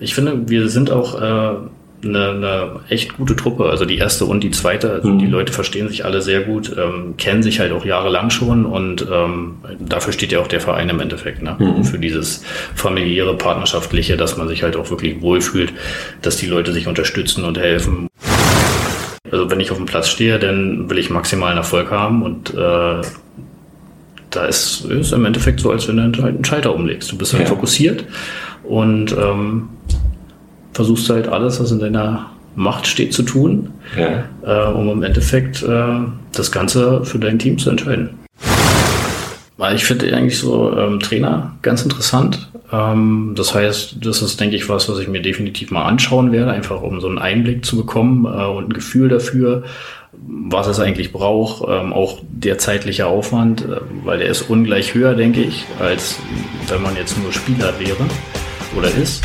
Ich finde, wir sind auch äh, eine, eine echt gute Truppe. Also die erste und die zweite. Also mhm. Die Leute verstehen sich alle sehr gut, ähm, kennen sich halt auch jahrelang schon und ähm, dafür steht ja auch der Verein im Endeffekt. Ne? Mhm. Für dieses familiäre, partnerschaftliche, dass man sich halt auch wirklich wohlfühlt, dass die Leute sich unterstützen und helfen. Also wenn ich auf dem Platz stehe, dann will ich maximalen Erfolg haben und äh, da ist es im Endeffekt so, als wenn du halt einen Schalter umlegst. Du bist halt ja. fokussiert und ähm, versuchst halt alles, was in deiner Macht steht, zu tun, ja. äh, um im Endeffekt äh, das Ganze für dein Team zu entscheiden. Weil ich finde eigentlich so ähm, Trainer ganz interessant. Ähm, das heißt, das ist, denke ich, was, was ich mir definitiv mal anschauen werde, einfach um so einen Einblick zu bekommen äh, und ein Gefühl dafür, was es eigentlich braucht. Ähm, auch der zeitliche Aufwand, äh, weil der ist ungleich höher, denke ich, als wenn man jetzt nur Spieler wäre oder ist.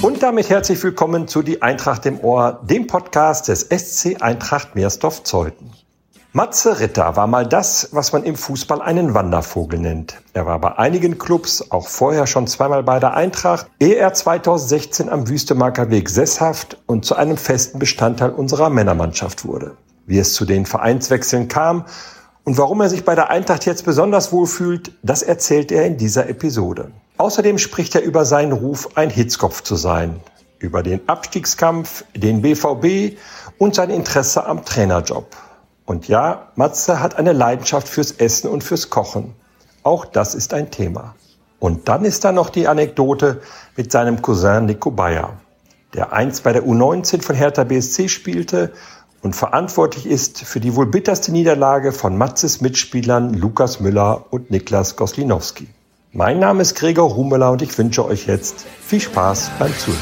Und damit herzlich willkommen zu Die Eintracht im Ohr, dem Podcast des SC Eintracht Meersdorf-Zeuthen. Matze Ritter war mal das, was man im Fußball einen Wandervogel nennt. Er war bei einigen Clubs, auch vorher schon zweimal bei der Eintracht, ehe er 2016 am Wüstemarker Weg sesshaft und zu einem festen Bestandteil unserer Männermannschaft wurde. Wie es zu den Vereinswechseln kam und warum er sich bei der Eintracht jetzt besonders wohlfühlt, das erzählt er in dieser Episode. Außerdem spricht er über seinen Ruf, ein Hitzkopf zu sein, über den Abstiegskampf, den BVB und sein Interesse am Trainerjob. Und ja, Matze hat eine Leidenschaft fürs Essen und fürs Kochen. Auch das ist ein Thema. Und dann ist da noch die Anekdote mit seinem Cousin Nico Bayer, der einst bei der U19 von Hertha BSC spielte und verantwortlich ist für die wohl bitterste Niederlage von Matzes Mitspielern Lukas Müller und Niklas Goslinowski. Mein Name ist Gregor Humeler und ich wünsche euch jetzt viel Spaß beim Zuhören.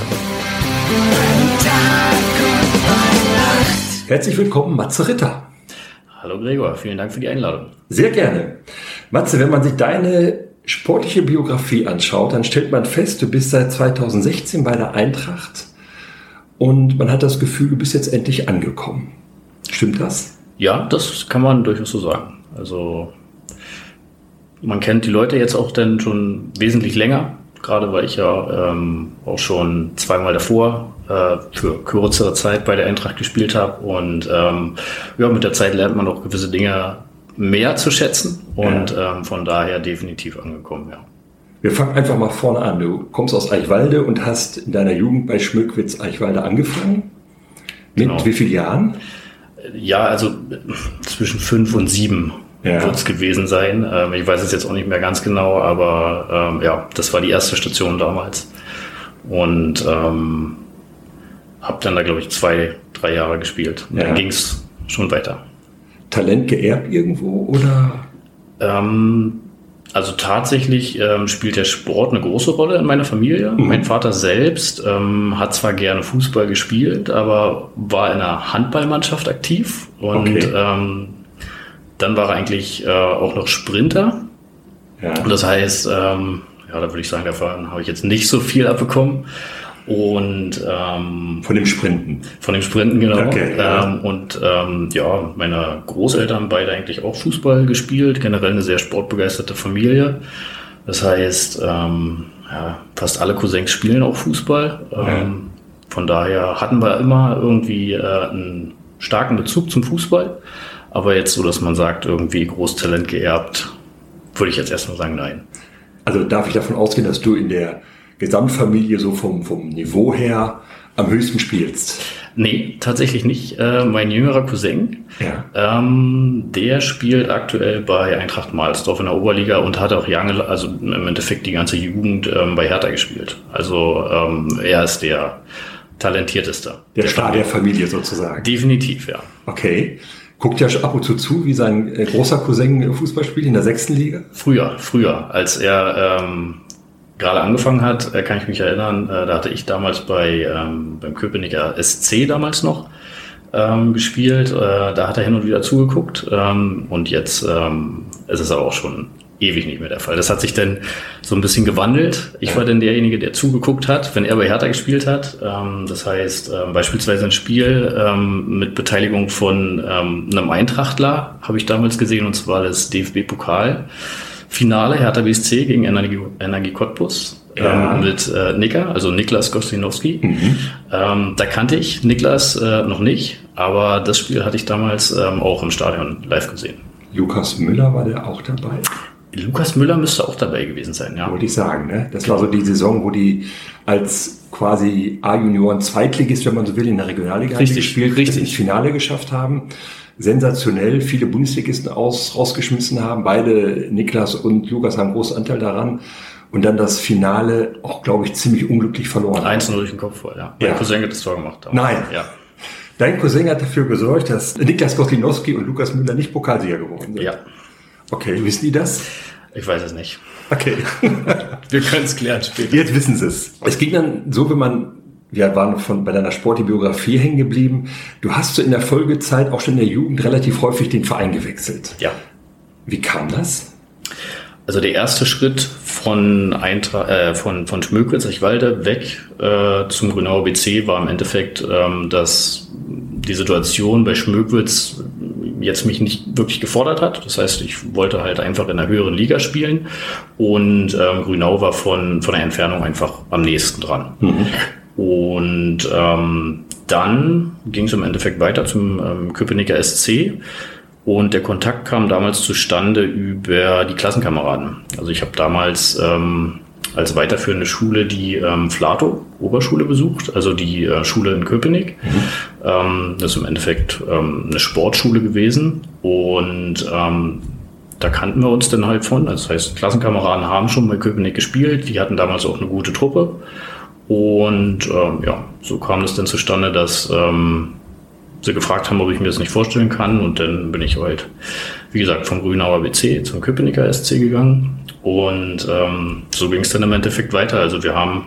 Herzlich willkommen, Matze Ritter. Hallo Gregor, vielen Dank für die Einladung. Sehr gerne. Matze, wenn man sich deine sportliche Biografie anschaut, dann stellt man fest, du bist seit 2016 bei der Eintracht und man hat das Gefühl, du bist jetzt endlich angekommen. Stimmt das? Ja, das kann man durchaus so sagen. Also man kennt die Leute jetzt auch dann schon wesentlich länger, gerade weil ich ja ähm, auch schon zweimal davor äh, für kürzere Zeit bei der Eintracht gespielt habe. Und ähm, ja, mit der Zeit lernt man auch gewisse Dinge mehr zu schätzen und ja. ähm, von daher definitiv angekommen, ja. Wir fangen einfach mal vorne an. Du kommst aus Eichwalde und hast in deiner Jugend bei Schmückwitz Eichwalde angefangen. Mit genau. wie vielen Jahren? Ja, also zwischen fünf und sieben ja. wird es gewesen sein. Ähm, ich weiß es jetzt auch nicht mehr ganz genau, aber ähm, ja, das war die erste Station damals. Und ähm, habe dann da, glaube ich, zwei, drei Jahre gespielt. Und ja. dann ging es schon weiter. Talent geerbt irgendwo oder? Ähm, also tatsächlich ähm, spielt der Sport eine große Rolle in meiner Familie. Mhm. Mein Vater selbst ähm, hat zwar gerne Fußball gespielt, aber war in einer Handballmannschaft aktiv und okay. ähm, dann war er eigentlich äh, auch noch Sprinter. Ja. Das heißt, ähm, ja, da würde ich sagen, davon habe ich jetzt nicht so viel abbekommen. Und ähm, von dem Sprinten. Von dem Sprinten, genau. Okay. Ähm, und ähm, ja, meine Großeltern beide eigentlich auch Fußball gespielt, generell eine sehr sportbegeisterte Familie. Das heißt, ähm, ja, fast alle Cousins spielen auch Fußball. Ähm, von daher hatten wir immer irgendwie äh, einen starken Bezug zum Fußball. Aber jetzt so, dass man sagt, irgendwie Großtalent geerbt, würde ich jetzt erstmal sagen, nein. Also darf ich davon ausgehen, dass du in der Gesamtfamilie so vom, vom Niveau her am höchsten spielst? Nee, tatsächlich nicht. Äh, mein jüngerer Cousin, ja. ähm, der spielt aktuell bei Eintracht Malsdorf in der Oberliga und hat auch lange, also im Endeffekt die ganze Jugend ähm, bei Hertha gespielt. Also ähm, er ist der talentierteste. Der, der Star der Familie sozusagen. Definitiv, ja. Okay. Guckt ja ab und zu zu, wie sein äh, großer Cousin Fußball spielt in der sechsten Liga? Früher, früher, als er ähm, gerade angefangen hat, äh, kann ich mich erinnern, äh, da hatte ich damals bei ähm, beim Köpenicker SC damals noch ähm, gespielt. Äh, da hat er hin und wieder zugeguckt ähm, und jetzt ähm, ist es aber auch schon ewig nicht mehr der Fall. Das hat sich dann so ein bisschen gewandelt. Ich war dann derjenige, der zugeguckt hat, wenn er bei Hertha gespielt hat. Ähm, das heißt, ähm, beispielsweise ein Spiel ähm, mit Beteiligung von ähm, einem Eintrachtler habe ich damals gesehen, und zwar das DFB-Pokal-Finale Hertha BSC gegen Energie, Energie Cottbus. Ja. Ähm, mit äh, Nika, also Niklas Gostinowski. Mhm. Ähm, da kannte ich Niklas äh, noch nicht, aber das Spiel hatte ich damals auch im Stadion live gesehen. Lukas Müller war der auch dabei? Lukas Müller müsste auch dabei gewesen sein, ja. Wollte ich sagen, ne? Das war so die Saison, wo die als quasi A-Junioren Zweitligist, wenn man so will, in der Regionalliga richtig, gespielt, richtig. ins Finale geschafft haben. Sensationell, viele Bundesligisten aus, rausgeschmissen haben. Beide, Niklas und Lukas, haben großen Anteil daran. Und dann das Finale auch, glaube ich, ziemlich unglücklich verloren. Eins nur durch den Kopf voll, ja. ja. Mein Cousin hat das Tor gemacht. Nein. Ja. Dein Cousin hat dafür gesorgt, dass Niklas Koslinowski und Lukas Müller nicht Pokalsieger geworden sind. Ja. Okay, wissen die das? Ich weiß es nicht. Okay. Wir können es klären später. Jetzt wissen sie es. Es ging dann so, wenn man, wir waren von, bei deiner Sportbiografie hängen geblieben. Du hast so in der Folgezeit auch schon in der Jugend relativ häufig den Verein gewechselt. Ja. Wie kam das? Also der erste Schritt von, Eintra äh, von, von Schmökritz, Eichwalde weg äh, zum Grünauer BC war im Endeffekt, ähm, dass die Situation bei Schmökwitz jetzt mich nicht wirklich gefordert hat. Das heißt, ich wollte halt einfach in einer höheren Liga spielen und ähm, Grünau war von, von der Entfernung einfach am nächsten dran. Mhm. Und ähm, dann ging es im Endeffekt weiter zum ähm, Köpenicker SC. Und der Kontakt kam damals zustande über die Klassenkameraden. Also ich habe damals ähm, als weiterführende Schule die ähm, Flato Oberschule besucht, also die äh, Schule in Köpenick. Mhm. Ähm, das ist im Endeffekt ähm, eine Sportschule gewesen und ähm, da kannten wir uns dann halt von. Also das heißt, Klassenkameraden haben schon bei Köpenick gespielt, die hatten damals auch eine gute Truppe. Und ähm, ja, so kam es dann zustande, dass ähm, sie gefragt haben, ob ich mir das nicht vorstellen kann. Und dann bin ich halt, wie gesagt, vom Grünauer BC zum Köpenicker SC gegangen. Und ähm, so ging es dann im Endeffekt weiter. Also wir haben,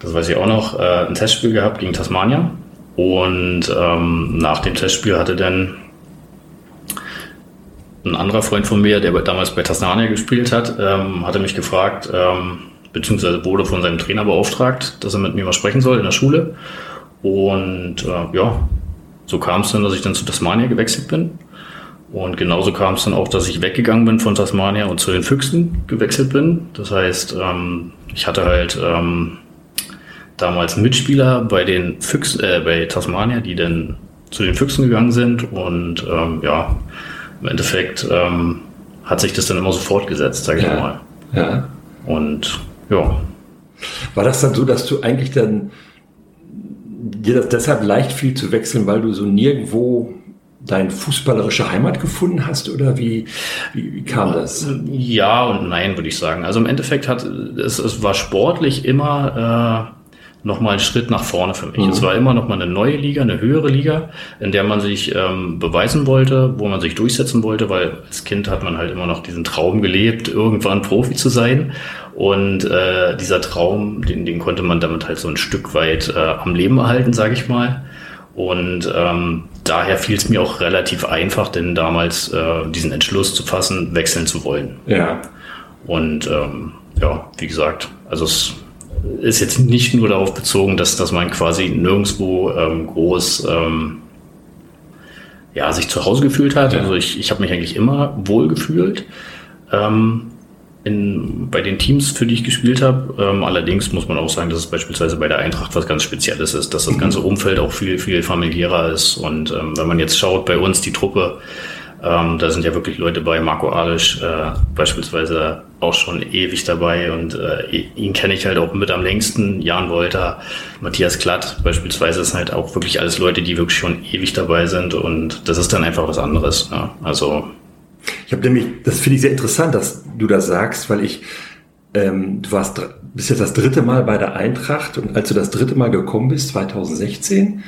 das weiß ich auch noch, äh, ein Testspiel gehabt gegen Tasmania. Und ähm, nach dem Testspiel hatte dann ein anderer Freund von mir, der damals bei Tasmania gespielt hat, ähm, hatte mich gefragt, ähm, beziehungsweise wurde von seinem Trainer beauftragt, dass er mit mir mal sprechen soll in der Schule. Und äh, ja, so kam es dann, dass ich dann zu Tasmania gewechselt bin. Und genauso kam es dann auch, dass ich weggegangen bin von Tasmania und zu den Füchsen gewechselt bin. Das heißt, ähm, ich hatte halt ähm, damals Mitspieler bei den Füchsen, äh, bei Tasmania, die dann zu den Füchsen gegangen sind. Und ähm, ja, im Endeffekt ähm, hat sich das dann immer so fortgesetzt, sage ich ja. mal. Ja. Und ja. War das dann so, dass du eigentlich dann dir das deshalb leicht fiel zu wechseln, weil du so nirgendwo deine fußballerische Heimat gefunden hast oder wie, wie, kam das? Ja und nein, würde ich sagen. Also im Endeffekt hat es, es war sportlich immer äh, nochmal ein Schritt nach vorne für mich. Mhm. Es war immer nochmal eine neue Liga, eine höhere Liga, in der man sich ähm, beweisen wollte, wo man sich durchsetzen wollte, weil als Kind hat man halt immer noch diesen Traum gelebt, irgendwann Profi zu sein. Und äh, dieser Traum, den, den konnte man damit halt so ein Stück weit äh, am Leben erhalten, sage ich mal. Und ähm, daher fiel es mir auch relativ einfach, denn damals äh, diesen Entschluss zu fassen, wechseln zu wollen. Ja. Und ähm, ja, wie gesagt, also es ist jetzt nicht nur darauf bezogen, dass, dass man quasi nirgendwo ähm, groß ähm, ja, sich zu Hause gefühlt hat. Ja. Also ich, ich habe mich eigentlich immer wohl gefühlt. Ähm, in, bei den Teams, für die ich gespielt habe. Ähm, allerdings muss man auch sagen, dass es beispielsweise bei der Eintracht was ganz Spezielles ist, dass das ganze Umfeld auch viel, viel familiärer ist. Und ähm, wenn man jetzt schaut, bei uns die Truppe, ähm, da sind ja wirklich Leute bei, Marco Alisch äh, beispielsweise auch schon ewig dabei und äh, ihn kenne ich halt auch mit am längsten. Jan Wolter, Matthias Klatt beispielsweise sind halt auch wirklich alles Leute, die wirklich schon ewig dabei sind und das ist dann einfach was anderes. Ja. Also ich habe nämlich, das finde ich sehr interessant, dass du das sagst, weil ich, ähm, du warst bist jetzt das dritte Mal bei der Eintracht und als du das dritte Mal gekommen bist, 2016,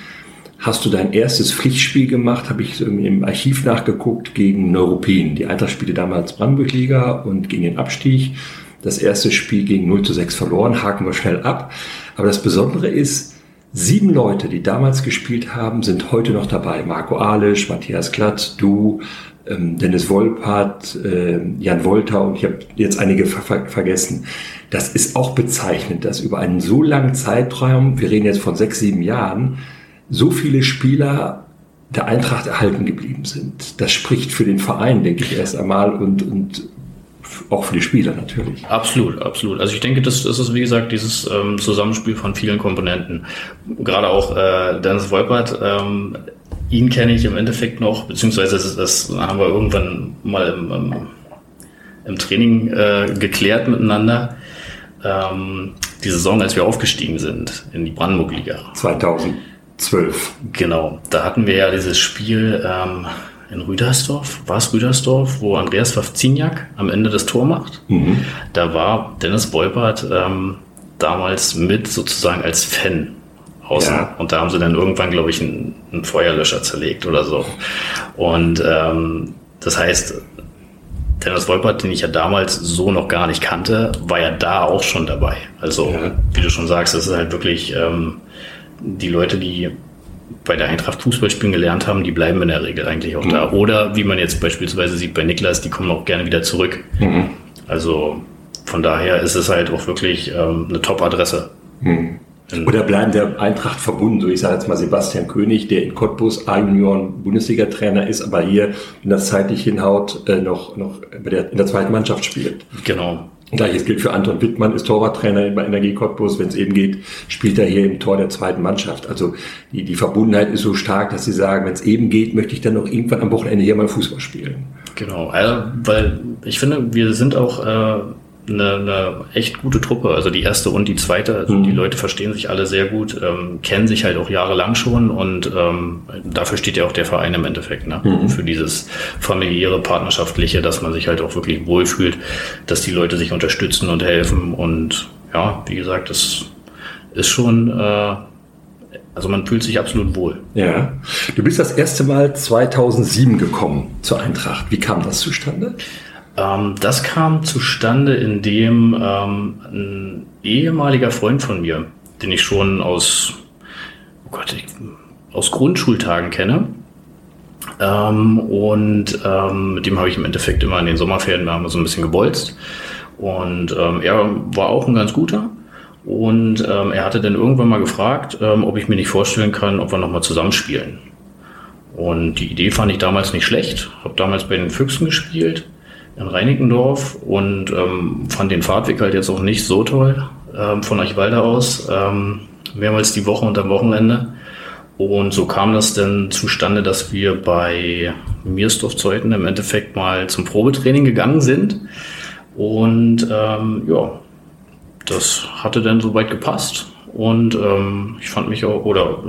hast du dein erstes Pflichtspiel gemacht, habe ich im Archiv nachgeguckt, gegen Neuruppin. Die Eintracht spielte damals Brandenburg-Liga und gegen den Abstieg. Das erste Spiel gegen 0 zu 6 verloren, haken wir schnell ab. Aber das Besondere ist, Sieben Leute, die damals gespielt haben, sind heute noch dabei. Marco Alisch, Matthias Klatt, du, ähm, Dennis Wolpert, äh, Jan Wolter und ich habe jetzt einige ver vergessen. Das ist auch bezeichnend, dass über einen so langen Zeitraum, wir reden jetzt von sechs, sieben Jahren, so viele Spieler der Eintracht erhalten geblieben sind. Das spricht für den Verein, denke ich, erst einmal und, und auch für die Spieler natürlich. Absolut, absolut. Also ich denke, das, das ist wie gesagt dieses ähm, Zusammenspiel von vielen Komponenten. Gerade auch äh, Dennis Wolpert, ähm, ihn kenne ich im Endeffekt noch, beziehungsweise das, das haben wir irgendwann mal im, im, im Training äh, geklärt miteinander. Ähm, die Saison, als wir aufgestiegen sind in die Brandenburg-Liga. 2012. Genau, da hatten wir ja dieses Spiel, ähm, in Rüdersdorf, war es Rüdersdorf, wo Andreas Wawziniak am Ende das Tor macht. Mhm. Da war Dennis Wolpert ähm, damals mit sozusagen als Fan außen. Ja. Und da haben sie dann irgendwann, glaube ich, einen, einen Feuerlöscher zerlegt oder so. Und ähm, das heißt, Dennis Wolpert, den ich ja damals so noch gar nicht kannte, war ja da auch schon dabei. Also, ja. wie du schon sagst, das ist halt wirklich ähm, die Leute, die bei der Eintracht Fußball spielen gelernt haben, die bleiben in der Regel eigentlich auch mhm. da. Oder wie man jetzt beispielsweise sieht bei Niklas, die kommen auch gerne wieder zurück. Mhm. Also von daher ist es halt auch wirklich ähm, eine Top-Adresse. Mhm. Oder bleiben der Eintracht verbunden, so ich sage jetzt mal Sebastian König, der in Cottbus A-Junioren-Bundesliga-Trainer ist, aber hier, wenn das zeitlich hinhaut, äh, noch, noch in der zweiten Mannschaft spielt. Genau. Gleiches gilt für Anton Wittmann, ist Torwarttrainer bei Energie Cottbus. Wenn es eben geht, spielt er hier im Tor der zweiten Mannschaft. Also die, die Verbundenheit ist so stark, dass sie sagen, wenn es eben geht, möchte ich dann noch irgendwann am Wochenende hier mal Fußball spielen. Genau, also, weil ich finde, wir sind auch äh, eine, eine echt gute Truppe. Also die erste und die zweite. Also mhm. Die Leute verstehen sich alle sehr gut, ähm, kennen sich halt auch jahrelang schon und ähm, dafür steht ja auch der Verein im Endeffekt. Ne? Mhm. Für dieses familiäre, partnerschaftliche, dass man sich halt auch wirklich wohlfühlt, dass die Leute sich unterstützen und helfen. Und ja, wie gesagt, das ist schon. Äh, also man fühlt sich absolut wohl. Ja. Du bist das erste Mal 2007 gekommen zur Eintracht. Wie kam das zustande? Ähm, das kam zustande, indem ähm, ein ehemaliger Freund von mir, den ich schon aus, oh Gott, ich, aus Grundschultagen kenne, ähm, und ähm, mit dem habe ich im Endeffekt immer in den Sommerferien, wir haben so ein bisschen gebolzt. Und ähm, er war auch ein ganz guter. Und ähm, er hatte dann irgendwann mal gefragt, ähm, ob ich mir nicht vorstellen kann, ob wir nochmal zusammenspielen. Und die Idee fand ich damals nicht schlecht. Habe damals bei den Füchsen gespielt in Reinickendorf und ähm, fand den Fahrtweg halt jetzt auch nicht so toll ähm, von Eichwalde aus, ähm, mehrmals die Woche und am Wochenende. Und so kam das dann zustande, dass wir bei Miersdorf-Zeuthen im Endeffekt mal zum Probetraining gegangen sind. Und ähm, ja, das hatte dann soweit gepasst. Und ähm, ich fand mich auch oder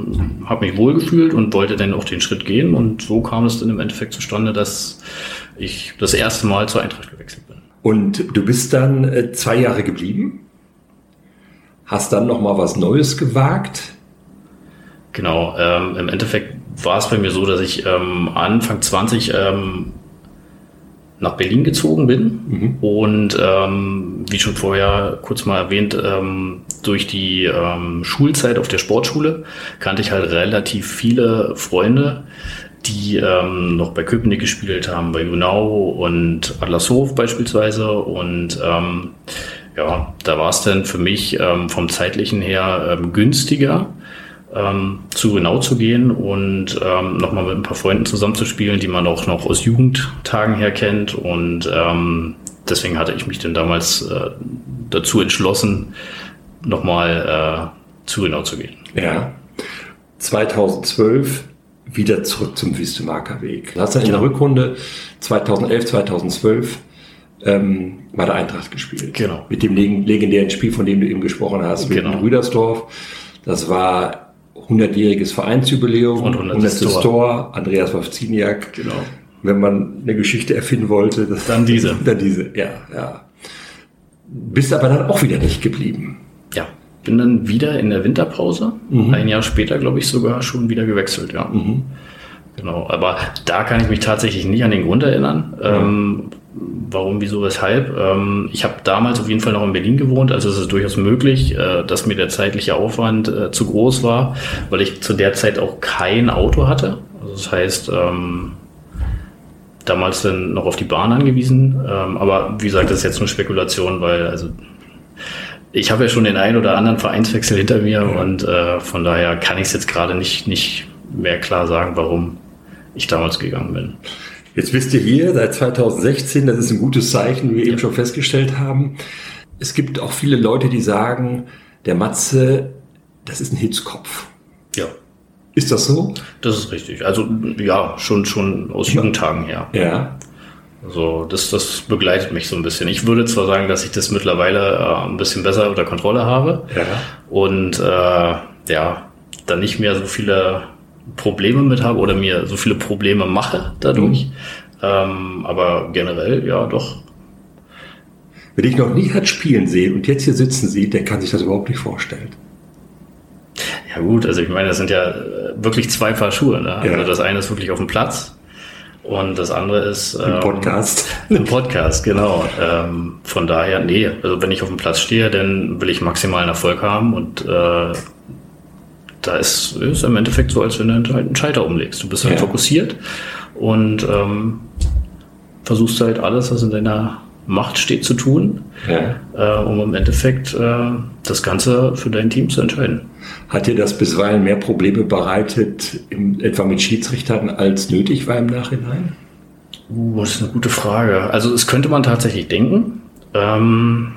habe mich wohlgefühlt und wollte dann auch den Schritt gehen. Und so kam es dann im Endeffekt zustande, dass ich das erste Mal zur Eintracht gewechselt bin. Und du bist dann äh, zwei Jahre geblieben? Hast dann noch mal was Neues gewagt? Genau. Ähm, Im Endeffekt war es bei mir so, dass ich ähm, Anfang 20 ähm, nach Berlin gezogen bin mhm. und ähm, wie schon vorher kurz mal erwähnt, ähm, durch die ähm, Schulzeit auf der Sportschule kannte ich halt relativ viele Freunde, die ähm, noch bei Köpenick gespielt haben, bei Junau und Adlershof beispielsweise. Und ähm, ja, da war es dann für mich ähm, vom zeitlichen her ähm, günstiger, ähm, zu Genau zu gehen und ähm, nochmal mit ein paar Freunden zusammenzuspielen, die man auch noch aus Jugendtagen her kennt. Und ähm, deswegen hatte ich mich dann damals äh, dazu entschlossen, nochmal äh, zu Genau zu gehen. Ja. 2012 wieder zurück zum Wüstemarker Weg. Du hast dann in der Rückrunde 2011, 2012 ähm, bei der Eintracht gespielt. Genau. Mit dem legendären Spiel, von dem du eben gesprochen hast, mit genau. Rüdersdorf. Das war 100-jähriges Vereinsjubiläum, und 100. Tor. Tor, Andreas Wawziniak. Genau. Wenn man eine Geschichte erfinden wollte, dann diese. Dann diese, ja, ja. Bist aber dann auch wieder nicht geblieben. Ja bin dann wieder in der Winterpause, mhm. ein Jahr später, glaube ich, sogar schon wieder gewechselt, ja. Mhm. Genau, aber da kann ich mich tatsächlich nicht an den Grund erinnern. Ähm, Warum, wieso, weshalb? Ähm, ich habe damals auf jeden Fall noch in Berlin gewohnt, also es ist durchaus möglich, äh, dass mir der zeitliche Aufwand äh, zu groß war, weil ich zu der Zeit auch kein Auto hatte. Also das heißt, ähm, damals dann noch auf die Bahn angewiesen. Ähm, aber wie gesagt, das ist jetzt nur Spekulation, weil also ich habe ja schon den einen oder anderen Vereinswechsel hinter mir und äh, von daher kann ich es jetzt gerade nicht, nicht mehr klar sagen, warum ich damals gegangen bin. Jetzt wisst ihr hier seit 2016, das ist ein gutes Zeichen, wie wir ja. eben schon festgestellt haben. Es gibt auch viele Leute, die sagen, der Matze, das ist ein Hitzkopf. Ja. Ist das so? Das ist richtig. Also ja, schon, schon aus Jugendtagen her. Ja. Also das, das begleitet mich so ein bisschen. Ich würde zwar sagen, dass ich das mittlerweile äh, ein bisschen besser unter Kontrolle habe ja. und äh, ja, da nicht mehr so viele Probleme mit habe oder mir so viele Probleme mache dadurch. Mhm. Ähm, aber generell, ja, doch. Wer dich noch nie hat spielen sehen und jetzt hier sitzen sieht, der kann sich das überhaupt nicht vorstellen. Ja gut, also ich meine, das sind ja äh, wirklich zwei Paar Schuhe. Ne? Ja. Also das eine ist wirklich auf dem Platz und das andere ist ähm, ein Podcast. Ein Podcast, genau. Ähm, von daher, nee, also wenn ich auf dem Platz stehe, dann will ich maximalen Erfolg haben und äh, da ist es im Endeffekt so, als wenn du halt einen Schalter umlegst. Du bist halt ja. fokussiert und ähm, versuchst halt alles, was in deiner Macht steht, zu tun, ja. äh, um im Endeffekt äh, das Ganze für dein Team zu entscheiden. Hat dir das bisweilen mehr Probleme bereitet, im, etwa mit Schiedsrichtern, als nötig war im Nachhinein? Uh, das ist eine gute Frage. Also, das könnte man tatsächlich denken. Ähm,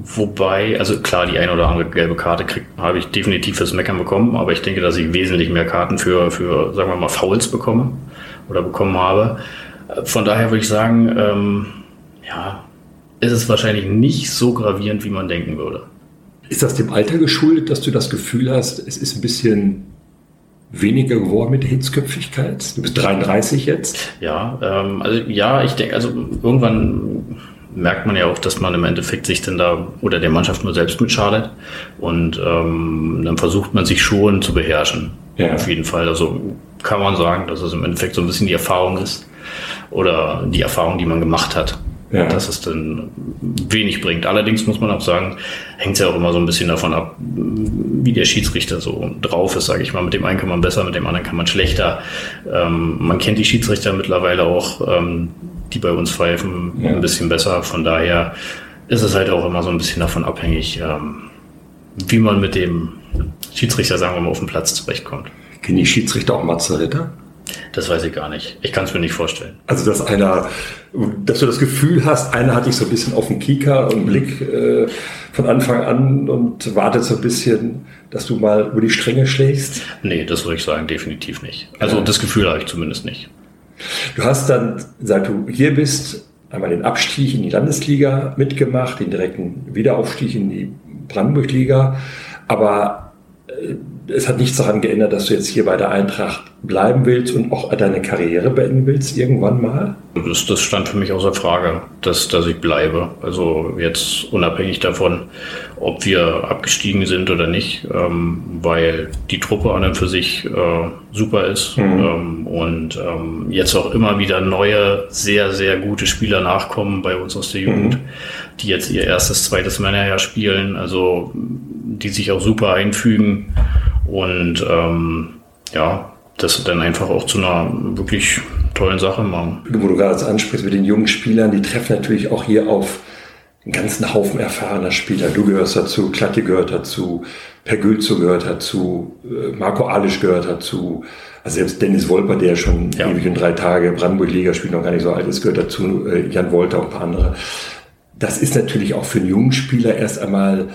Wobei, also klar, die eine oder andere gelbe Karte kriegt, habe ich definitiv fürs Meckern bekommen, aber ich denke, dass ich wesentlich mehr Karten für, für sagen wir mal, Fouls bekomme oder bekommen habe. Von daher würde ich sagen, ähm, ja, ist es wahrscheinlich nicht so gravierend, wie man denken würde. Ist das dem Alter geschuldet, dass du das Gefühl hast, es ist ein bisschen weniger geworden mit der Hitzköpfigkeit? Du bist 33 jetzt? Ja, ähm, also ja, ich denke, also irgendwann merkt man ja auch, dass man im Endeffekt sich dann da oder der Mannschaft nur selbst mitschadet. Und ähm, dann versucht man sich schon zu beherrschen. Ja. Auf jeden Fall. Also kann man sagen, dass es im Endeffekt so ein bisschen die Erfahrung ist oder die Erfahrung, die man gemacht hat ja. dass es dann wenig bringt. Allerdings muss man auch sagen, hängt es ja auch immer so ein bisschen davon ab, wie der Schiedsrichter so drauf ist, sage ich mal. Mit dem einen kann man besser, mit dem anderen kann man schlechter. Ähm, man kennt die Schiedsrichter mittlerweile auch, ähm, die bei uns pfeifen, ja. ein bisschen besser. Von daher ist es halt auch immer so ein bisschen davon abhängig, ähm, wie man mit dem Schiedsrichter, sagen wir mal, auf dem Platz zurechtkommt. Kennen die Schiedsrichter auch Matze Ritter? Das weiß ich gar nicht. Ich kann es mir nicht vorstellen. Also, dass einer, dass du das Gefühl hast, einer hat dich so ein bisschen auf den Kieker und Blick äh, von Anfang an und wartet so ein bisschen, dass du mal über die Stränge schlägst? Nee, das würde ich sagen, definitiv nicht. Also, ja. das Gefühl habe ich zumindest nicht. Du hast dann, seit du hier bist, einmal den Abstieg in die Landesliga mitgemacht, den direkten Wiederaufstieg in die Brandenburg-Liga. Aber es hat nichts daran geändert, dass du jetzt hier bei der Eintracht bleiben willst und auch deine Karriere beenden willst irgendwann mal? Das, das stand für mich außer Frage, dass, dass ich bleibe. Also jetzt unabhängig davon, ob wir abgestiegen sind oder nicht, ähm, weil die Truppe an und für sich äh, super ist mhm. ähm, und ähm, jetzt auch immer wieder neue, sehr, sehr gute Spieler nachkommen bei uns aus der Jugend, mhm. die jetzt ihr erstes, zweites Männerjahr spielen, also die sich auch super einfügen. Und ähm, ja, das dann einfach auch zu einer wirklich tollen Sache machen. Wo du gerade ansprichst mit den jungen Spielern, die treffen natürlich auch hier auf einen ganzen Haufen erfahrener Spieler. Du gehörst dazu, Klatti gehört dazu, Per Gülzo gehört dazu, äh, Marco Alisch gehört dazu. Also selbst Dennis Wolper, der schon ja. ewig und drei Tage Brandenburg-Liga spielt, noch gar nicht so alt ist, gehört dazu, äh, Jan Wolter und ein paar andere. Das ist natürlich auch für einen jungen Spieler erst einmal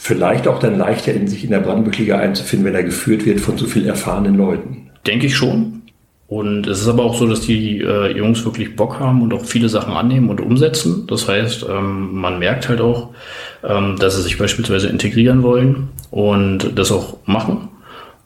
vielleicht auch dann leichter in sich in der Brandenburg-Liga einzufinden, wenn er geführt wird von so viel erfahrenen Leuten. Denke ich schon. Und es ist aber auch so, dass die äh, Jungs wirklich Bock haben und auch viele Sachen annehmen und umsetzen. Das heißt, ähm, man merkt halt auch, ähm, dass sie sich beispielsweise integrieren wollen und das auch machen.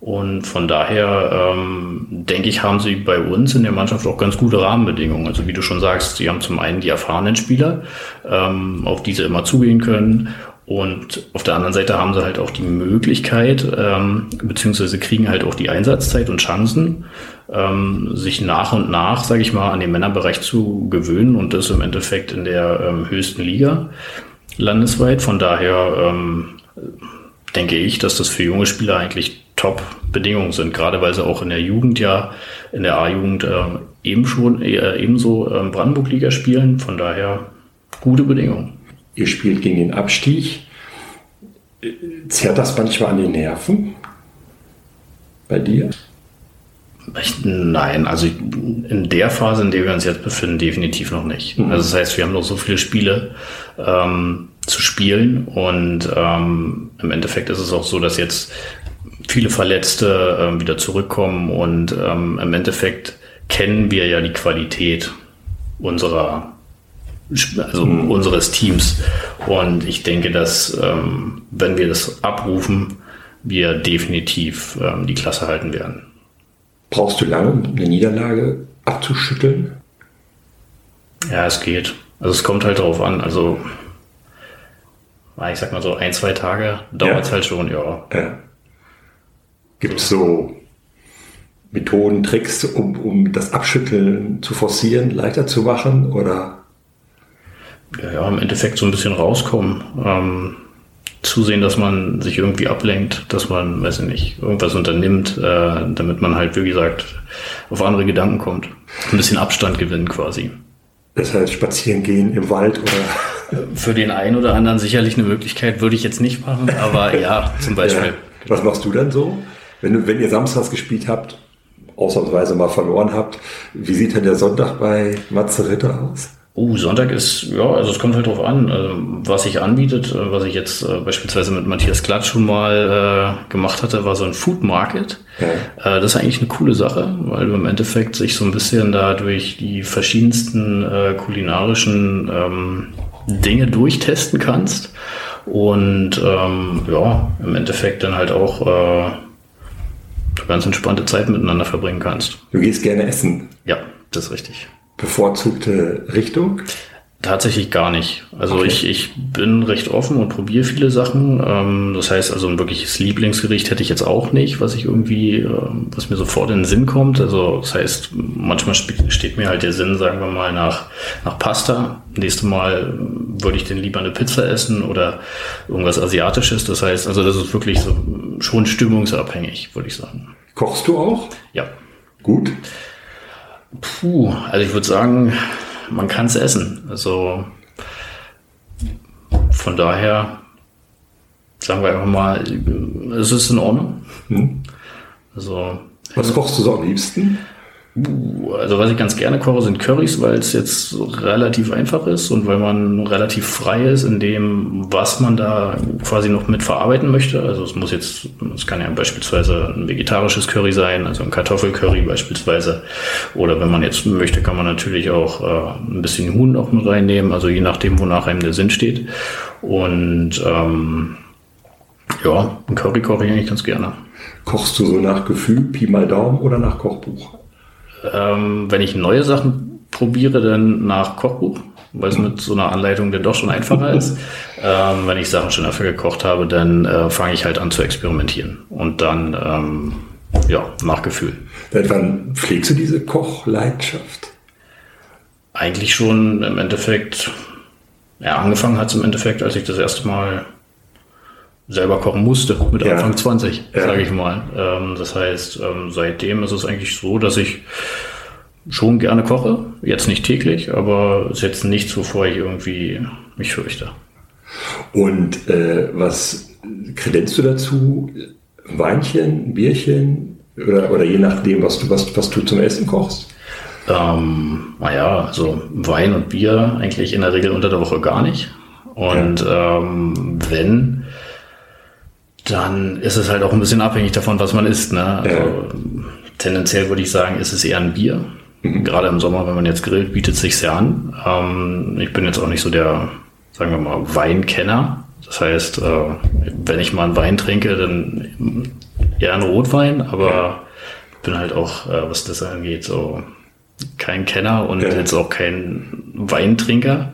Und von daher ähm, denke ich, haben sie bei uns in der Mannschaft auch ganz gute Rahmenbedingungen. Also wie du schon sagst, sie haben zum einen die erfahrenen Spieler, ähm, auf die sie immer zugehen können Und auf der anderen Seite haben sie halt auch die Möglichkeit, ähm, beziehungsweise kriegen halt auch die Einsatzzeit und Chancen, ähm, sich nach und nach, sage ich mal, an den Männerbereich zu gewöhnen und das im Endeffekt in der ähm, höchsten Liga landesweit. Von daher ähm, denke ich, dass das für junge Spieler eigentlich Top-Bedingungen sind, gerade weil sie auch in der Jugend ja, in der A-Jugend äh, eben schon, äh, ebenso äh, Brandenburg-Liga spielen. Von daher gute Bedingungen. Ihr spielt gegen den Abstieg. Zerrt das manchmal an den Nerven? Bei dir? Ich, nein, also in der Phase, in der wir uns jetzt befinden, definitiv noch nicht. Mhm. Also das heißt, wir haben noch so viele Spiele ähm, zu spielen und ähm, im Endeffekt ist es auch so, dass jetzt viele Verletzte ähm, wieder zurückkommen und ähm, im Endeffekt kennen wir ja die Qualität unserer also mhm. unseres Teams. Und ich denke, dass ähm, wenn wir das abrufen, wir definitiv ähm, die Klasse halten werden. Brauchst du lange, um eine Niederlage abzuschütteln? Ja, es geht. Also es kommt halt darauf an. Also ich sag mal so ein, zwei Tage dauert es ja. halt schon, ja. ja. Gibt es so Methoden, Tricks, um, um das Abschütteln zu forcieren, leichter zu machen? Oder ja, im Endeffekt so ein bisschen rauskommen. Ähm, zusehen, dass man sich irgendwie ablenkt, dass man, weiß ich nicht, irgendwas unternimmt, äh, damit man halt, wie gesagt, auf andere Gedanken kommt. Ein bisschen Abstand gewinnen quasi. Das heißt, spazieren gehen im Wald oder? Für den einen oder anderen sicherlich eine Möglichkeit, würde ich jetzt nicht machen, aber ja, zum Beispiel. Ja. Was machst du dann so? Wenn, du, wenn ihr samstags gespielt habt, ausnahmsweise mal verloren habt, wie sieht denn der Sonntag bei Matze Ritter aus? Oh, Sonntag ist, ja, also es kommt halt drauf an, äh, was sich anbietet. Äh, was ich jetzt äh, beispielsweise mit Matthias Klatsch schon mal äh, gemacht hatte, war so ein Food Market. Ja. Äh, das ist eigentlich eine coole Sache, weil du im Endeffekt sich so ein bisschen da durch die verschiedensten äh, kulinarischen ähm, Dinge durchtesten kannst. Und ähm, ja, im Endeffekt dann halt auch ganz entspannte Zeit miteinander verbringen kannst. Du gehst gerne essen. Ja, das ist richtig bevorzugte Richtung? Tatsächlich gar nicht. Also okay. ich, ich bin recht offen und probiere viele Sachen. Ähm, das heißt, also ein wirkliches Lieblingsgericht hätte ich jetzt auch nicht, was ich irgendwie, äh, was mir sofort in den Sinn kommt. Also das heißt, manchmal steht mir halt der Sinn, sagen wir mal, nach, nach Pasta. Nächstes Mal würde ich den lieber eine Pizza essen oder irgendwas Asiatisches. Das heißt, also das ist wirklich so schon stimmungsabhängig, würde ich sagen. Kochst du auch? Ja. Gut. Puh, also ich würde sagen, man kann es essen. Also von daher sagen wir einfach mal, es ist in Ordnung. Hm. Also, Was kochst du so am liebsten? Also was ich ganz gerne koche, sind Currys, weil es jetzt relativ einfach ist und weil man relativ frei ist in dem, was man da quasi noch mit verarbeiten möchte. Also es muss jetzt, es kann ja beispielsweise ein vegetarisches Curry sein, also ein Kartoffelcurry beispielsweise. Oder wenn man jetzt möchte, kann man natürlich auch äh, ein bisschen Huhn auch mit reinnehmen, also je nachdem, wonach einem der Sinn steht. Und ähm, ja, ein Curry koche ich eigentlich ganz gerne. Kochst du so nach Gefühl, Pi mal Daumen oder nach Kochbuch? Ähm, wenn ich neue Sachen probiere, dann nach Kochbuch, weil es mit so einer Anleitung dann doch schon einfacher ist. Ähm, wenn ich Sachen schon dafür gekocht habe, dann äh, fange ich halt an zu experimentieren und dann ähm, ja nach Gefühl. Seit wann pflegst du diese Kochleidenschaft? Eigentlich schon im Endeffekt. Ja, angefangen hat es im Endeffekt, als ich das erste Mal selber kochen musste, mit ja. Anfang 20, ja. sage ich mal. Ähm, das heißt, ähm, seitdem ist es eigentlich so, dass ich schon gerne koche. Jetzt nicht täglich, aber es ist jetzt nichts, wovor ich irgendwie mich fürchte. Und äh, was kredenzt du dazu? Weinchen, Bierchen oder, oder je nachdem, was du, was, was du zum Essen kochst? Ähm, naja, also Wein und Bier eigentlich in der Regel unter der Woche gar nicht. Und ja. ähm, wenn, dann ist es halt auch ein bisschen abhängig davon, was man isst. Ne? Also, ja. Tendenziell würde ich sagen, ist es eher ein Bier. Mhm. Gerade im Sommer, wenn man jetzt grillt, bietet es sich sehr an. Ähm, ich bin jetzt auch nicht so der, sagen wir mal, Weinkenner. Das heißt, äh, wenn ich mal einen Wein trinke, dann eher einen Rotwein, aber ja. bin halt auch, äh, was das angeht, so kein Kenner und ja. jetzt auch kein Weintrinker.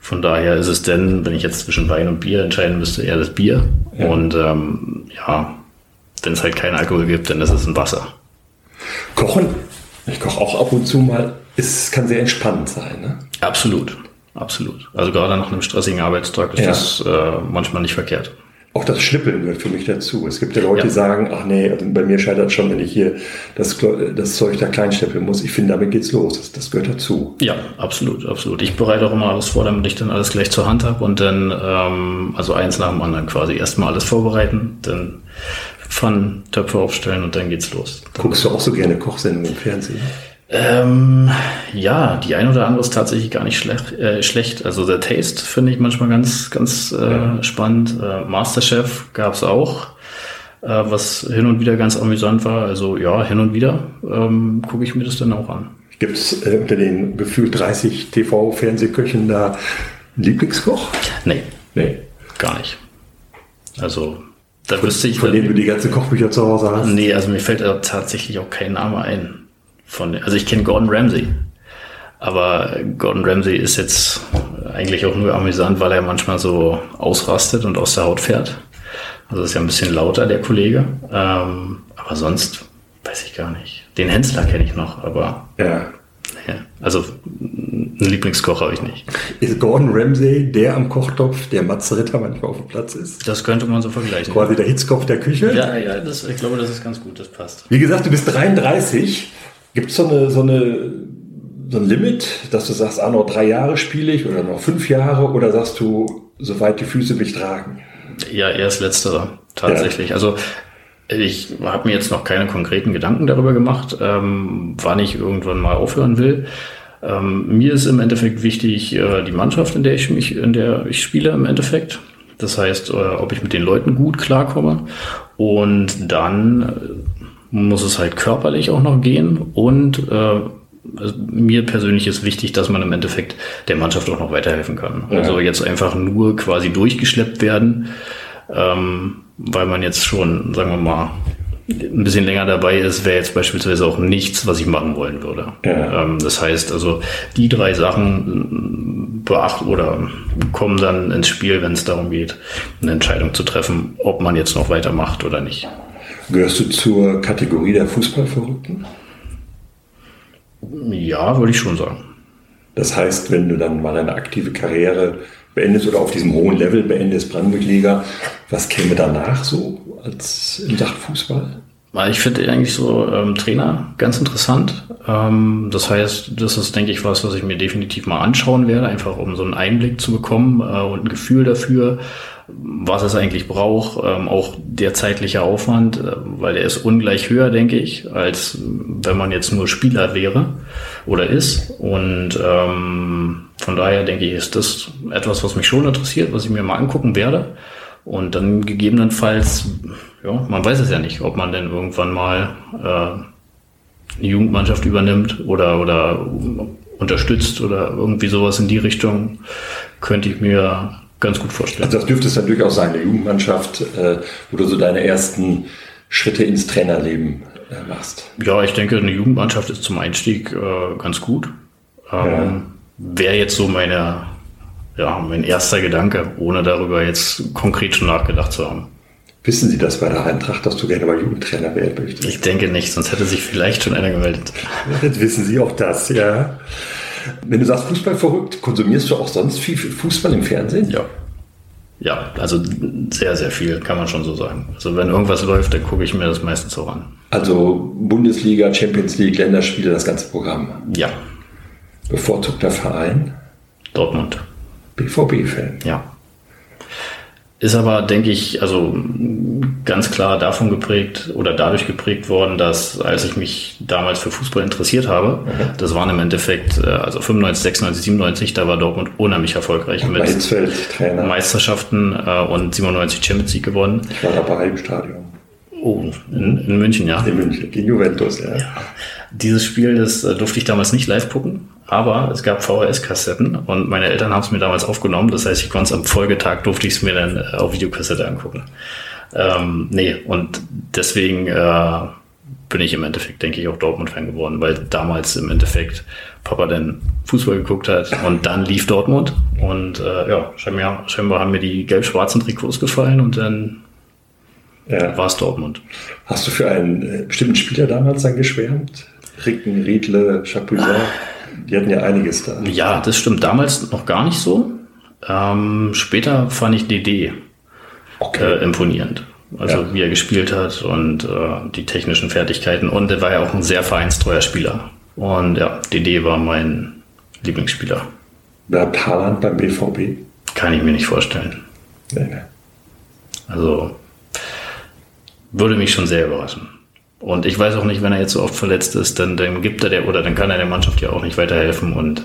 Von daher ist es denn, wenn ich jetzt zwischen Wein und Bier entscheiden müsste, eher das Bier. Ja. Und ähm, ja, wenn es halt keinen Alkohol gibt, dann ist es ein Wasser. Kochen, ich koche auch ab und zu mal, es kann sehr entspannend sein. Ne? Absolut, absolut. Also gerade nach einem stressigen Arbeitstag ist ja. das äh, manchmal nicht verkehrt. Auch das Schnippeln gehört für mich dazu. Es gibt ja Leute, ja. die sagen, ach nee, also bei mir scheitert schon, wenn ich hier das, das Zeug da klein schnippeln muss. Ich finde, damit geht's los. Das, das, gehört dazu. Ja, absolut, absolut. Ich bereite auch immer alles vor, damit ich dann alles gleich zur Hand habe und dann, ähm, also eins nach dem anderen quasi erstmal alles vorbereiten, dann Pfannen, Töpfe aufstellen und dann geht's los. Dann Guckst du auch so gerne Kochsendungen im Fernsehen? Ähm, ja, die ein oder andere ist tatsächlich gar nicht schlecht. Äh, schlecht. Also der Taste finde ich manchmal ganz, ganz äh, spannend. Äh, Masterchef gab's auch, äh, was hin und wieder ganz amüsant war. Also ja, hin und wieder ähm, gucke ich mir das dann auch an. Gibt es äh, unter den gefühlt 30 TV-Fernsehköchen da einen Lieblingskoch? Nee. Nee. Gar nicht. Also da wüsste ich. Von denen du die ganze Kochbücher zu Hause hast? Nee, also mir fällt tatsächlich auch kein Name ein. Von, also ich kenne Gordon Ramsay. Aber Gordon Ramsay ist jetzt eigentlich auch nur amüsant, weil er manchmal so ausrastet und aus der Haut fährt. Also ist ja ein bisschen lauter, der Kollege. Ähm, aber sonst weiß ich gar nicht. Den Hensler kenne ich noch, aber. Ja. ja. Also einen Lieblingskoch habe ich nicht. Ist Gordon Ramsay der am Kochtopf, der Matze Ritter manchmal auf dem Platz ist? Das könnte man so vergleichen. Quasi der Hitzkopf der Küche? Ja, ja, das, ich glaube, das ist ganz gut, das passt. Wie gesagt, du bist 33. Gibt es so, eine, so, eine, so ein Limit, dass du sagst, ah, noch drei Jahre spiele ich oder noch fünf Jahre oder sagst du, soweit die Füße mich tragen? Ja, eher das Letztere, tatsächlich. Ja. Also ich habe mir jetzt noch keine konkreten Gedanken darüber gemacht, ähm, wann ich irgendwann mal aufhören will. Ähm, mir ist im Endeffekt wichtig äh, die Mannschaft, in der ich mich, in der ich spiele im Endeffekt. Das heißt, äh, ob ich mit den Leuten gut klarkomme. Und dann muss es halt körperlich auch noch gehen und äh, mir persönlich ist wichtig, dass man im Endeffekt der Mannschaft auch noch weiterhelfen kann. Ja. Also jetzt einfach nur quasi durchgeschleppt werden, ähm, weil man jetzt schon, sagen wir mal, ein bisschen länger dabei ist, wäre jetzt beispielsweise auch nichts, was ich machen wollen würde. Ja. Ähm, das heißt also, die drei Sachen beachten oder kommen dann ins Spiel, wenn es darum geht, eine Entscheidung zu treffen, ob man jetzt noch weitermacht oder nicht. Gehörst du zur Kategorie der Fußballverrückten? Ja, würde ich schon sagen. Das heißt, wenn du dann mal eine aktive Karriere beendest oder auf diesem hohen Level beendest, Brandenburg-Liga, was käme danach so als in Sachen Fußball? Ich finde eigentlich so ähm, Trainer ganz interessant. Ähm, das heißt, das ist, denke ich, was, was ich mir definitiv mal anschauen werde, einfach um so einen Einblick zu bekommen äh, und ein Gefühl dafür, was es eigentlich braucht, ähm, auch der zeitliche Aufwand, äh, weil der ist ungleich höher, denke ich, als wenn man jetzt nur Spieler wäre oder ist. Und ähm, von daher denke ich, ist das etwas, was mich schon interessiert, was ich mir mal angucken werde. Und dann gegebenenfalls, ja, man weiß es ja nicht, ob man denn irgendwann mal äh, eine Jugendmannschaft übernimmt oder, oder unterstützt oder irgendwie sowas in die Richtung, könnte ich mir ganz gut vorstellen. Also das dürfte es dann durchaus sein, eine Jugendmannschaft, äh, wo du so deine ersten Schritte ins Trainerleben äh, machst. Ja, ich denke, eine Jugendmannschaft ist zum Einstieg äh, ganz gut. Ähm, ja. Wäre jetzt so meine, ja, mein erster Gedanke, ohne darüber jetzt konkret schon nachgedacht zu haben. Wissen Sie das bei der Eintracht, dass du gerne mal Jugendtrainer werden möchtest? Ich denke nicht, sonst hätte sich vielleicht schon einer gemeldet. Jetzt wissen Sie auch das, ja. Wenn du sagst Fußball verrückt, konsumierst du auch sonst viel Fußball im Fernsehen? Ja. Ja, also sehr, sehr viel, kann man schon so sagen. Also wenn irgendwas läuft, dann gucke ich mir das meistens so an. Also Bundesliga, Champions League, Länderspiele, das ganze Programm? Ja. Bevorzugter Verein? Dortmund. BVB-Fan? Ja. Ist aber, denke ich, also ganz klar davon geprägt oder dadurch geprägt worden, dass als ich mich damals für Fußball interessiert habe, mhm. das waren im Endeffekt, äh, also 95, 96, 97, da war Dortmund unheimlich erfolgreich mit Meisterschaften äh, und 97 Champions League gewonnen. Ich war dabei im Stadion. Oh, in, in München, ja. In München, gegen Juventus, ja. ja. Dieses Spiel, das äh, durfte ich damals nicht live gucken, aber es gab VHS-Kassetten und meine Eltern haben es mir damals aufgenommen. Das heißt, ich konnte es am Folgetag, durfte ich es mir dann äh, auf Videokassette angucken. Ähm, nee, und deswegen äh, bin ich im Endeffekt, denke ich, auch Dortmund-Fan geworden, weil damals im Endeffekt Papa dann Fußball geguckt hat und dann lief Dortmund und äh, ja, scheinbar, scheinbar haben mir die gelb-schwarzen Trikots gefallen und dann ja. war es Dortmund. Hast du für einen äh, bestimmten Spieler damals dann geschwärmt? Ricken, Riedle, Chapuisat? Die hatten ja einiges da. Ja, das stimmt. Damals noch gar nicht so. Ähm, später fand ich DD okay. äh, imponierend. Also ja. wie er gespielt hat und äh, die technischen Fertigkeiten. Und er war ja auch ein sehr vereinstreuer Spieler. Und ja, DD war mein Lieblingsspieler. Bleibt Haaland beim BVB? Kann ich mir nicht vorstellen. Nee, nee. Also würde mich schon sehr überraschen. Und ich weiß auch nicht, wenn er jetzt so oft verletzt ist, dann, dann gibt er der oder dann kann er der Mannschaft ja auch nicht weiterhelfen und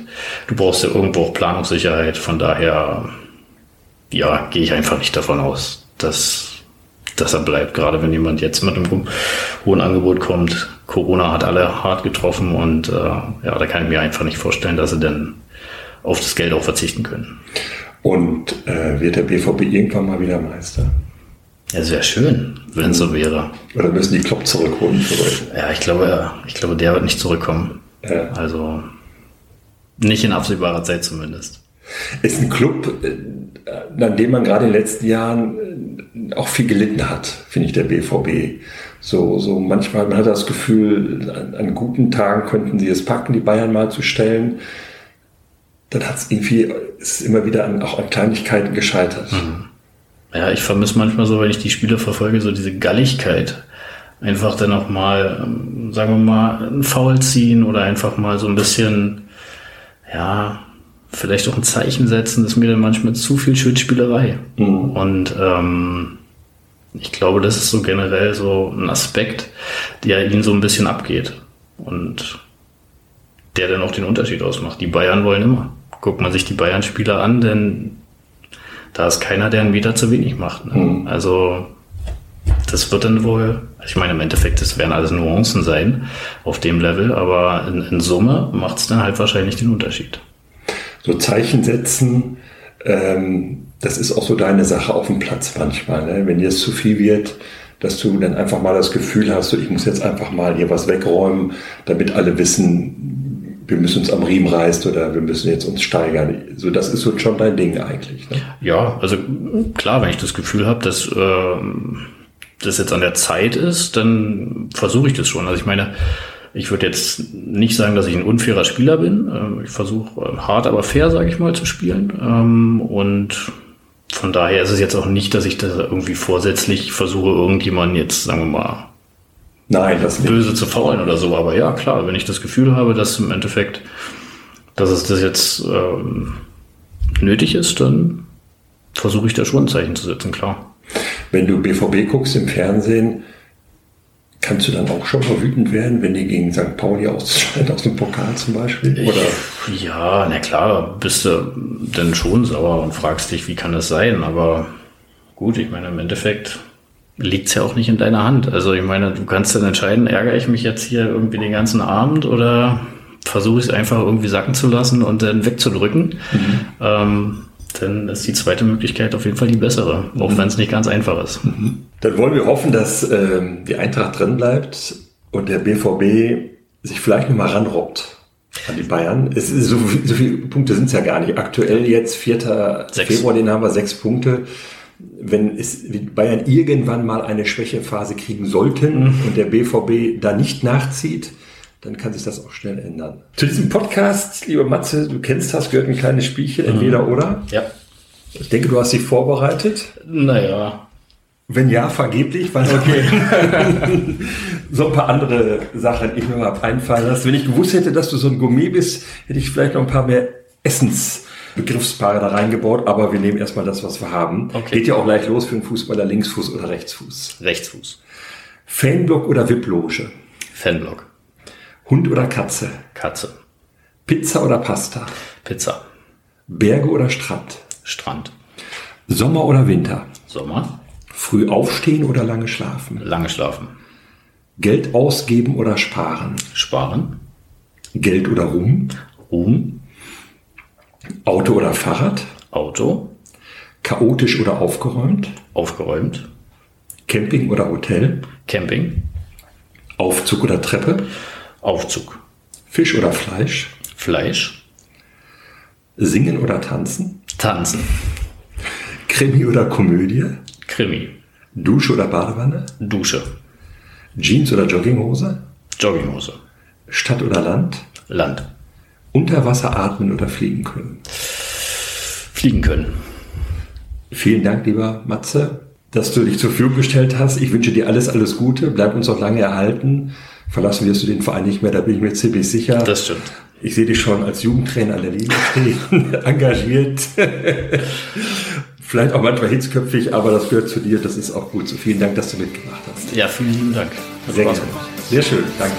du brauchst ja irgendwo auch Planungssicherheit. Von daher, ja, gehe ich einfach nicht davon aus, dass dass er bleibt, gerade wenn jemand jetzt mit einem hohen Angebot kommt. Corona hat alle hart getroffen und äh, ja, da kann ich mir einfach nicht vorstellen, dass sie dann auf das Geld auch verzichten können. Und äh, wird der BVB irgendwann mal wieder Meister? Ja, es wäre schön, wenn es so wäre. Oder müssen die Klopp zurückholen? Ja, ich glaube, ich glaube, der wird nicht zurückkommen. Ja. Also nicht in absehbarer Zeit zumindest. Ist ein Club, äh, an dem man gerade in den letzten Jahren äh, auch viel gelitten hat, finde ich, der BVB. So, so manchmal, man hat das Gefühl, an, an guten Tagen könnten sie es packen, die Bayern mal zu stellen. Dann hat es irgendwie, ist immer wieder an, auch an Kleinigkeiten gescheitert. Mhm. Ja, ich vermisse manchmal so, wenn ich die Spiele verfolge, so diese Galligkeit. Einfach dann auch mal, ähm, sagen wir mal, ein Foul ziehen oder einfach mal so ein bisschen, ja, vielleicht auch ein Zeichen setzen, ist mir dann manchmal zu viel Schildspielerei. Mhm. Und ähm, ich glaube, das ist so generell so ein Aspekt, der ihnen so ein bisschen abgeht. Und der dann auch den Unterschied ausmacht. Die Bayern wollen immer. Guckt man sich die Bayern-Spieler an, denn da ist keiner, der einen Meter zu wenig macht. Ne? Mhm. Also das wird dann wohl, also ich meine, im Endeffekt, das werden alles Nuancen sein auf dem Level, aber in, in Summe macht es dann halt wahrscheinlich den Unterschied so Zeichen setzen, ähm, das ist auch so deine Sache auf dem Platz manchmal. Ne? Wenn dir es zu viel wird, dass du dann einfach mal das Gefühl hast, so, ich muss jetzt einfach mal hier was wegräumen, damit alle wissen, wir müssen uns am Riemen reißen oder wir müssen jetzt uns steigern. So, das ist so schon dein Ding eigentlich. Ne? Ja, also klar, wenn ich das Gefühl habe, dass äh, das jetzt an der Zeit ist, dann versuche ich das schon. Also ich meine, ich würde jetzt nicht sagen, dass ich ein unfairer Spieler bin. Ähm, ich versuche äh, hart, aber fair, sage ich mal, zu spielen. Ähm, und von daher ist es jetzt auch nicht, dass ich da irgendwie vorsätzlich versuche, irgendjemanden jetzt, sagen wir mal, Nein, das böse nicht. zu faulen oder so. Aber ja, klar, wenn ich das Gefühl habe, dass im Endeffekt, dass es das jetzt ähm, nötig ist, dann versuche ich da schon ein Zeichen zu setzen, klar. Wenn du BVB guckst im Fernsehen, Kannst du dann auch schon mal wütend werden, wenn die gegen St. Pauli ausscheiden aus dem Pokal zum Beispiel? Oder? Ja, na klar, bist du dann schon sauer und fragst dich, wie kann das sein? Aber gut, ich meine, im Endeffekt liegt es ja auch nicht in deiner Hand. Also ich meine, du kannst dann entscheiden, ärgere ich mich jetzt hier irgendwie den ganzen Abend oder versuche ich es einfach irgendwie sacken zu lassen und dann wegzudrücken. Mhm. Ähm, dann ist die zweite Möglichkeit auf jeden Fall die bessere, auch mhm. wenn es nicht ganz einfach ist. Mhm. Dann wollen wir hoffen, dass ähm, die Eintracht drin bleibt und der BVB sich vielleicht nochmal ranrobbt an die Bayern. Es ist so, so viele Punkte sind es ja gar nicht. Aktuell jetzt 4. Sechs. Februar, den haben wir sechs Punkte. Wenn es Bayern irgendwann mal eine Schwächephase kriegen sollten mhm. und der BVB da nicht nachzieht, dann kann sich das auch schnell ändern. Zu diesem Podcast, lieber Matze, du kennst das, gehört ein kleines Spielchen, entweder mhm. oder. Ja. Ich denke, du hast dich vorbereitet. Naja. Wenn ja, vergeblich, weil okay. so ein paar andere Sachen ich mir mal einfallen lasse. Wenn ich gewusst hätte, dass du so ein Gourmet bist, hätte ich vielleicht noch ein paar mehr Essensbegriffspaare da reingebaut, aber wir nehmen erstmal das, was wir haben. Okay. Geht ja auch gleich los für einen Fußballer, Linksfuß oder Rechtsfuß. Rechtsfuß. Fanblock oder VIP-Loge? Fanblock. Hund oder Katze? Katze. Pizza oder Pasta? Pizza. Berge oder Strand? Strand. Sommer oder Winter? Sommer. Früh aufstehen oder lange schlafen? Lange schlafen. Geld ausgeben oder sparen? Sparen. Geld oder Ruhm? Ruhm. Auto oder Fahrrad? Auto. Chaotisch oder aufgeräumt? Aufgeräumt. Camping oder Hotel? Camping. Aufzug oder Treppe? Aufzug. Fisch oder Fleisch? Fleisch. Singen oder tanzen? Tanzen. Krimi oder Komödie? Krimi. Dusche oder Badewanne? Dusche. Jeans oder Jogginghose? Jogginghose. Stadt oder Land? Land. Unter Wasser atmen oder fliegen können? Fliegen können. Vielen Dank, lieber Matze, dass du dich zur Verfügung gestellt hast. Ich wünsche dir alles, alles Gute. Bleib uns auch lange erhalten. Verlassen wirst du den Verein nicht mehr, da bin ich mir ziemlich sicher. Das stimmt. Ich sehe dich schon als Jugendtrainer an der Linie stehen, engagiert. Vielleicht auch manchmal hitzköpfig, aber das gehört zu dir. Das ist auch gut so. Vielen Dank, dass du mitgemacht hast. Ja, vielen lieben Dank. Sehr, Sehr schön. Danke.